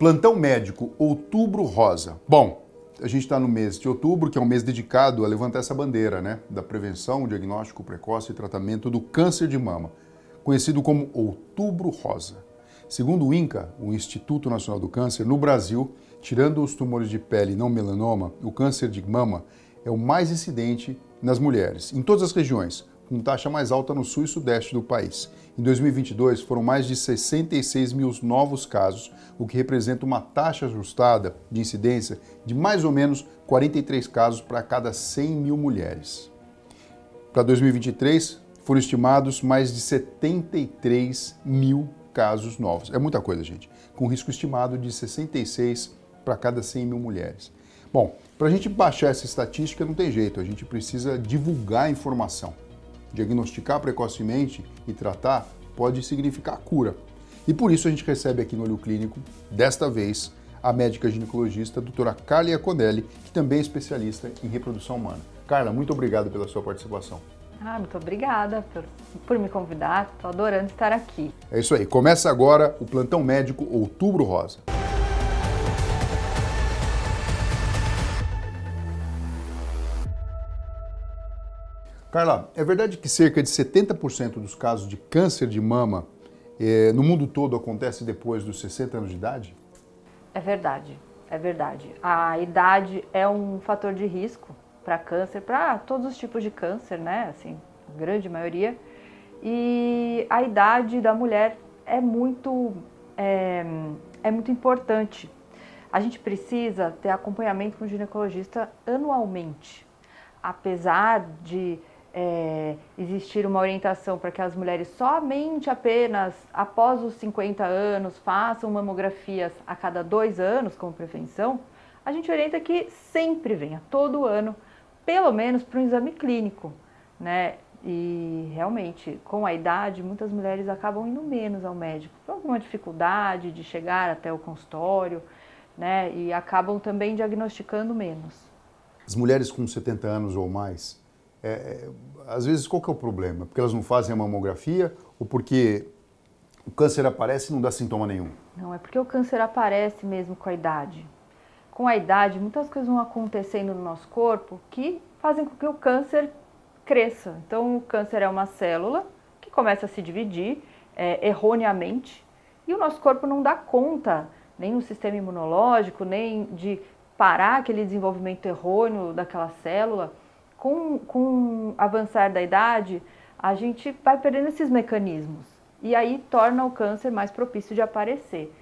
Plantão médico, outubro rosa. Bom, a gente está no mês de outubro, que é um mês dedicado a levantar essa bandeira, né? Da prevenção, diagnóstico precoce e tratamento do câncer de mama, conhecido como outubro rosa. Segundo o INCA, o Instituto Nacional do Câncer, no Brasil, tirando os tumores de pele não melanoma, o câncer de mama é o mais incidente nas mulheres, em todas as regiões, com taxa mais alta no sul e sudeste do país. Em 2022, foram mais de 66 mil novos casos, o que representa uma taxa ajustada de incidência de mais ou menos 43 casos para cada 100 mil mulheres. Para 2023, foram estimados mais de 73 mil casos novos. É muita coisa, gente. Com risco estimado de 66 para cada 100 mil mulheres. Bom, para a gente baixar essa estatística não tem jeito, a gente precisa divulgar a informação. Diagnosticar precocemente e tratar pode significar cura. E por isso a gente recebe aqui no Olho Clínico, desta vez, a médica ginecologista a doutora Carla Iaconelli, que também é especialista em reprodução humana. Carla, muito obrigado pela sua participação. Ah, muito obrigada por, por me convidar, estou adorando estar aqui. É isso aí, começa agora o Plantão Médico Outubro Rosa. Carla, é verdade que cerca de 70% dos casos de câncer de mama eh, no mundo todo acontece depois dos 60 anos de idade? É verdade, é verdade. A idade é um fator de risco para câncer, para todos os tipos de câncer, né? Assim, a grande maioria. E a idade da mulher é muito, é, é muito importante. A gente precisa ter acompanhamento com o ginecologista anualmente. Apesar de é, existir uma orientação para que as mulheres somente apenas após os 50 anos façam mamografias a cada dois anos como prevenção, a gente orienta que sempre venha, todo ano, pelo menos para um exame clínico, né? E realmente, com a idade, muitas mulheres acabam indo menos ao médico por alguma dificuldade de chegar até o consultório, né? E acabam também diagnosticando menos. As mulheres com 70 anos ou mais, é, é, às vezes qual que é o problema? Porque elas não fazem a mamografia ou porque o câncer aparece e não dá sintoma nenhum? Não, é porque o câncer aparece mesmo com a idade. Com a idade, muitas coisas vão acontecendo no nosso corpo que fazem com que o câncer cresça. Então, o câncer é uma célula que começa a se dividir é, erroneamente e o nosso corpo não dá conta, nem o sistema imunológico, nem de parar aquele desenvolvimento errôneo daquela célula com, com o avançar da idade, a gente vai perdendo esses mecanismos. E aí torna o câncer mais propício de aparecer.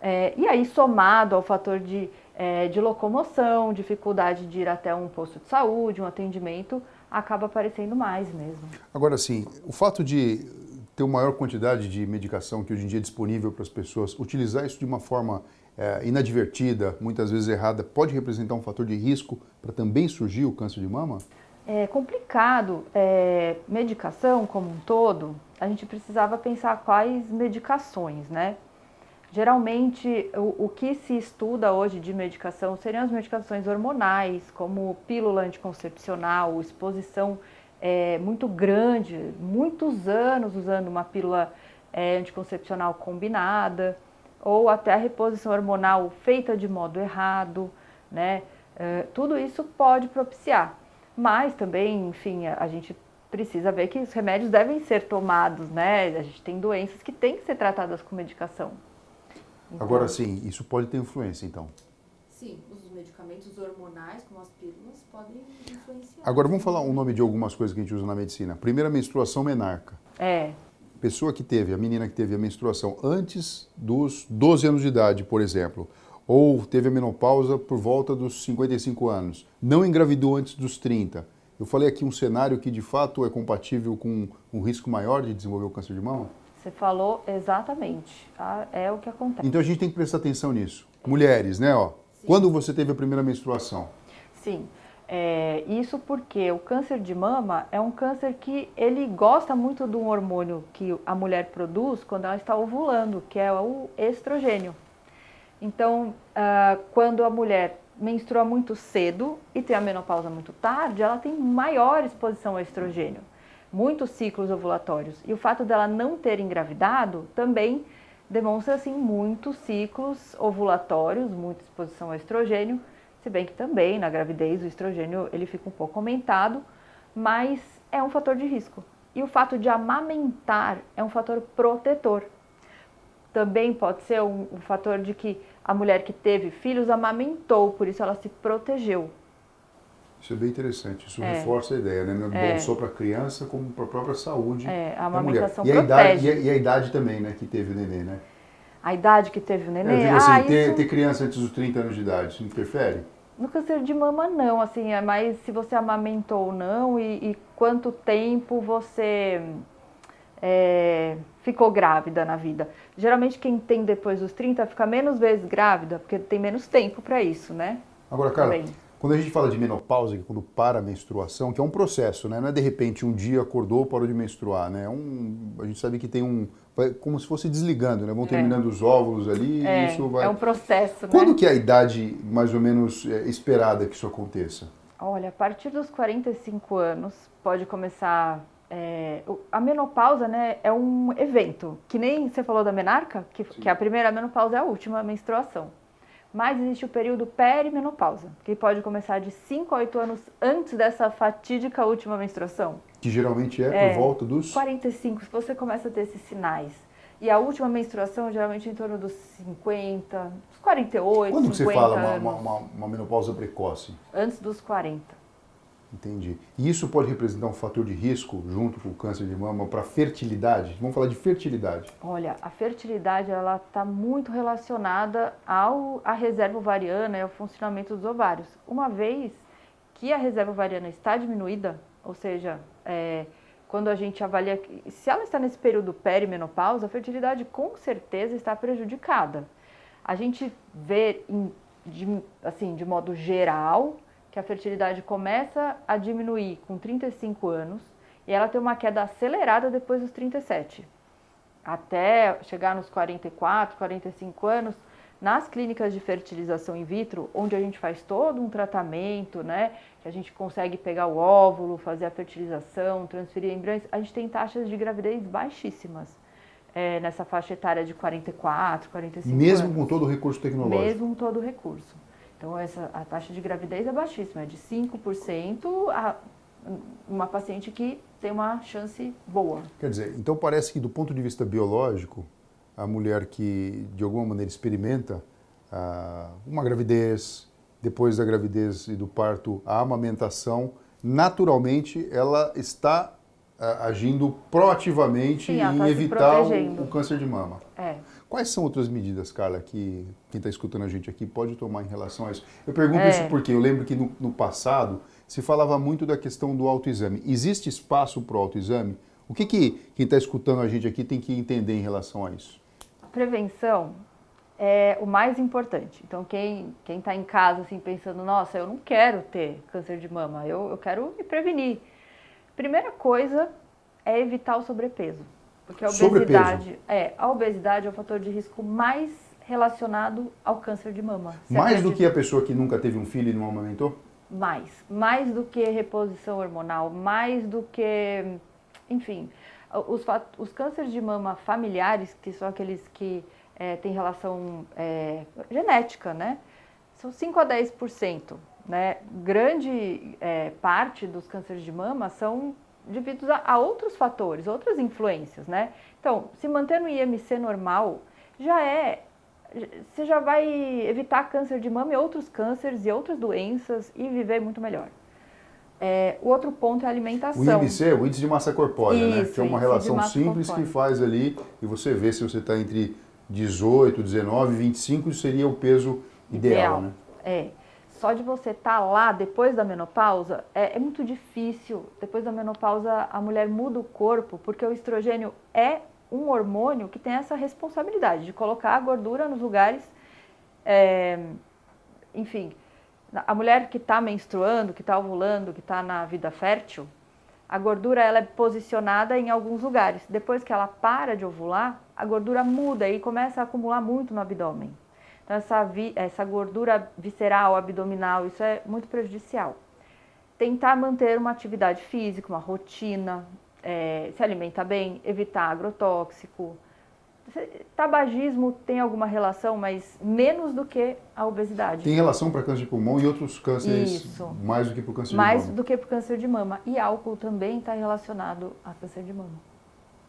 É, e aí, somado ao fator de, é, de locomoção, dificuldade de ir até um posto de saúde, um atendimento, acaba aparecendo mais mesmo. Agora, sim, o fato de ter uma maior quantidade de medicação que hoje em dia é disponível para as pessoas, utilizar isso de uma forma é, inadvertida, muitas vezes errada, pode representar um fator de risco para também surgir o câncer de mama? É complicado. É, medicação como um todo, a gente precisava pensar quais medicações, né? Geralmente, o, o, que se estuda hoje de medicação seriam as medicações hormonais, como pílula anticoncepcional, exposição é, muito grande, muitos anos usando uma pílula é, anticoncepcional combinada ou até a reposição hormonal feita de modo errado, né? Uh, tudo isso pode propiciar. Mas também, enfim, a, a, gente precisa ver que os remédios devem ser tomados, né? A gente tem doenças que têm que ser tratadas com medicação. Então, Agora sim, isso pode ter influência, então? Sim, os medicamentos hormonais, como as pílulas, podem influenciar. Agora vamos falar o um nome de algumas coisas que a gente usa na medicina. Primeira menstruação menarca. É, pessoa que teve, a menina que teve a menstruação antes dos 12 anos de idade, por exemplo, ou teve a menopausa por volta dos 55 anos, não engravidou antes dos 30. Eu falei aqui um cenário que de fato é compatível com um risco maior de desenvolver o câncer de mama? Você falou exatamente. Tá? É o que acontece. Então a gente tem que prestar atenção nisso. Mulheres, né? Ó, quando você teve a primeira menstruação? Sim. É, isso porque o câncer de mama é um câncer que ele gosta muito de um hormônio que a mulher produz quando ela está ovulando, que é o estrogênio. Então, uh, quando a mulher menstrua muito cedo e tem a menopausa muito tarde, ela tem maior exposição ao estrogênio, muitos ciclos ovulatórios. E o fato dela não ter engravidado também demonstra assim muitos ciclos ovulatórios, muita exposição ao estrogênio, se bem que também na gravidez o estrogênio ele fica um pouco aumentado, mas é um fator de risco. E o fato de amamentar é um fator protetor. Também pode ser um, um fator de que a mulher que teve filhos amamentou, por isso ela se protegeu. Isso é bem interessante, isso É. reforça a ideia, né? Não É. só para a criança, como para a própria saúde É, a da mulher. amamentação E a, idade, e, a, e a idade também, né, que teve o neném, né? A idade que teve o É, eu neném, digo assim, ah, ter, isso ter criança antes dos 30 anos de idade, isso interfere? no câncer de mama não, assim, é mais se você amamentou ou não e, e quanto tempo você é, ficou grávida na vida. Geralmente quem tem depois dos 30 fica menos vezes grávida, porque tem menos tempo para isso, né? Agora, Carla, Também. Quando a gente fala de menopausa, que é quando para a menstruação, que é um processo, né? Não é de repente um dia acordou, parou de menstruar, né? É um, a gente sabe que tem um... como se fosse desligando, né? Vão terminando os óvulos ali É, e isso vai... é um processo, Quando né? que é a idade mais ou menos é, esperada que isso aconteça? Olha, a partir dos 45 anos pode começar. é, a menopausa, né, é um evento, que nem você falou da menarca, que, que a primeira menopausa é a última menstruação. Mas existe o período perimenopausa, que pode começar de 5 a 8 anos antes dessa fatídica última menstruação. Que geralmente é, É. por volta dos... 45, se você começa a ter esses sinais. E a última menstruação, geralmente em torno dos 50, dos 48, Quando que 50 você fala uma, uma- uma menopausa precoce? Antes dos 40. Entendi. E isso pode representar um fator de risco junto com o câncer de mama para fertilidade? Vamos falar de fertilidade. Olha, a fertilidade ela está muito relacionada ao à reserva ovariana e ao funcionamento dos ovários. Uma vez que a reserva ovariana está diminuída, ou seja, é, quando a gente avalia se ela está nesse período perimenopausa, a fertilidade com certeza está prejudicada. A gente vê em- de, assim, de modo geral que a fertilidade começa a diminuir com 35 anos e ela tem uma queda acelerada depois dos 37 até chegar nos 44, 45 anos, nas clínicas de fertilização in vitro, onde a gente faz todo um tratamento, né, que a gente consegue pegar o óvulo, fazer a fertilização, transferir embriões, a gente tem taxas de gravidez baixíssimas é, nessa faixa etária de 44, 45 Mesmo anos. com todo o recurso tecnológico. Mesmo com todo o recurso. Então, essa, a taxa de gravidez é baixíssima, é de 5% a uma paciente que tem uma chance boa. Quer dizer, então parece que do ponto de vista biológico, a mulher que de alguma maneira experimenta ah, uma gravidez, depois da gravidez e do parto, a amamentação, naturalmente ela está ah, agindo proativamente Sim, em tá evitar o, o câncer de mama. É. Quais são outras medidas, Carla, que quem está escutando a gente aqui pode tomar em relação a isso? Eu pergunto É. isso porque eu lembro que no, no passado se falava muito da questão do autoexame. Existe espaço para o autoexame? O que, que quem está escutando a gente aqui tem que entender em relação a isso? prevenção é o mais importante. Então, quem quem está em casa assim pensando, nossa, eu não quero ter câncer de mama, eu, eu quero me prevenir. Primeira coisa é evitar o sobrepeso, porque a obesidade é a obesidade é o fator de risco mais relacionado ao câncer de mama. Mais do acredita? que a pessoa que nunca teve um filho e não amamentou? mais, mais do que reposição hormonal, mais do que, enfim, os, os cânceres de mama familiares, que são aqueles que eh, têm relação eh, genética, né? São 5 a 10%, né? Grande eh, parte dos cânceres de mama são devidos a, a outros fatores, outras influências, né? Então, se manter no IMC normal já é você já vai evitar câncer de mama e outros cânceres e outras doenças e viver muito melhor. É, o outro ponto é a O alimentação. IMC, o índice de massa corpórea, né? Isso, Que é uma relação simples que corpórea. faz ali e você vê se você está entre 18, 19, 25, isso seria o peso ideal, né? É. Só de você estar lá depois da menopausa, é, é muito difícil. Depois da menopausa, a mulher muda o corpo, porque o estrogênio é um hormônio que tem essa responsabilidade de colocar a gordura nos lugares. é, enfim, a mulher que está menstruando, que está ovulando, que está na vida fértil, a gordura ela é posicionada em alguns lugares. Depois que ela para de ovular, a gordura muda e começa a acumular muito no abdômen. Então, essa, vi- essa gordura visceral, abdominal, isso é muito prejudicial. Tentar manter uma atividade física, uma rotina, eh, se alimentar bem, evitar agrotóxico, Tabagismo tem alguma relação, mas menos do que a obesidade. Tem relação para câncer de pulmão e outros cânceres Isso. mais do que para o câncer mais de mama. do que para o câncer de mama. E álcool também está relacionado a câncer de mama.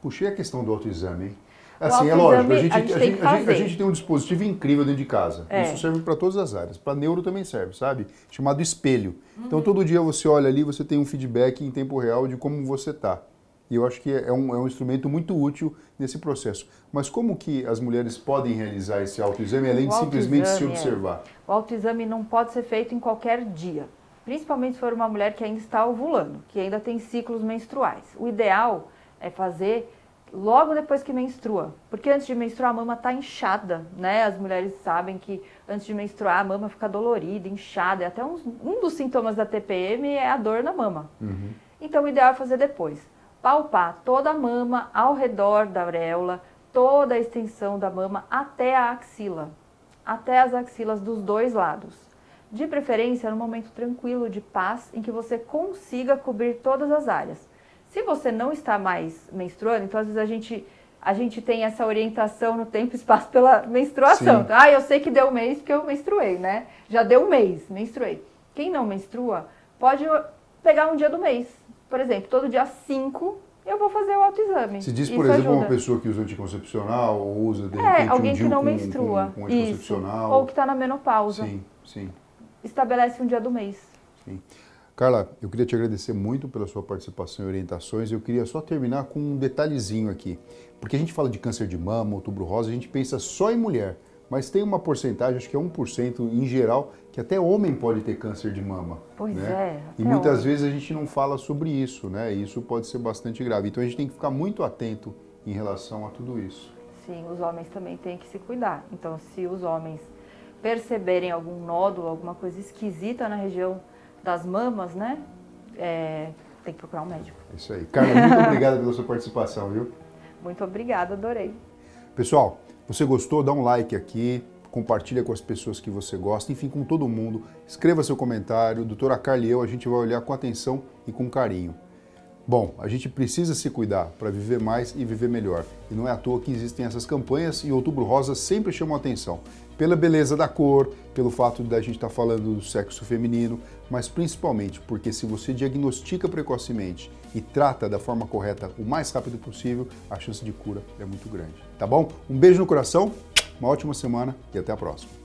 Puxei a questão do autoexame, hein? Assim, é lógico, a gente, a gente a tem gente- a gente- tem um dispositivo incrível dentro de casa. É. Isso serve para todas as áreas. Para neuro também serve, sabe? Chamado espelho. Então, todo dia você olha ali, você tem um feedback em tempo real de como você está. E eu acho que é um, é um instrumento muito útil nesse processo. Mas como que as mulheres podem realizar esse autoexame, além O de simplesmente se autoexame, é. observar? O autoexame não pode ser feito em qualquer dia, principalmente se for uma mulher que ainda está ovulando, que ainda tem ciclos menstruais. O ideal é fazer logo depois que menstrua, porque antes de menstruar a mama está inchada, né? As mulheres sabem que antes de menstruar a mama fica dolorida, inchada, e até uns- um dos sintomas da TPM é a dor na mama. Uhum. Então, o ideal é fazer depois. Palpar toda a mama ao redor da auréola, toda a extensão da mama até a axila, até as axilas dos dois lados. De preferência, num momento tranquilo, de paz, em que você consiga cobrir todas as áreas. Se você não está mais menstruando, então às vezes a gente, a gente tem essa orientação no tempo e espaço pela menstruação. Sim. Ah, eu sei que deu um mês porque eu menstruei, né? Já deu um mês, menstruei. Quem não menstrua pode pegar um dia do mês. Por exemplo, todo dia 5 eu vou fazer o autoexame. Se diz, Isso por exemplo, ajuda. uma pessoa que usa anticoncepcional ou usa, de É, repente, alguém um que não com, menstrua. com, com Isso. anticoncepcional. Ou que está na menopausa. Sim, sim. Estabelece um dia do mês. Sim. Carla, eu queria te agradecer muito pela sua participação e orientações. Eu queria só terminar com um detalhezinho aqui. Porque a gente fala de câncer de mama, outubro rosa, a gente pensa só em mulher. Mas tem uma porcentagem, acho que é 1% em geral, que até homem pode ter câncer de mama. Pois né? é, E muitas homem. vezes a gente não fala sobre isso, né? E isso pode ser bastante grave. Então a gente tem que ficar muito atento em relação a tudo isso. Sim, os homens também têm que se cuidar. Então, se os homens perceberem algum nódulo, alguma coisa esquisita na região das mamas, né? é, tem que procurar um médico. Isso aí. Carla, muito obrigado pela sua participação, viu? Muito obrigada, adorei. Pessoal, você gostou? Dá um like aqui, compartilha com as pessoas que você gosta, enfim, com todo mundo. Escreva seu comentário. Doutora Carla e eu, a gente vai olhar com atenção e com carinho. Bom, a gente precisa se cuidar para viver mais e viver melhor. E não é à toa que existem essas campanhas e Outubro Rosa sempre chamam atenção. Pela beleza da cor, pelo fato da gente estar falando do sexo feminino, mas principalmente porque se você diagnostica precocemente e trata da forma correta o mais rápido possível, a chance de cura é muito grande. Tá bom? Um beijo no coração, uma ótima semana e até a próxima.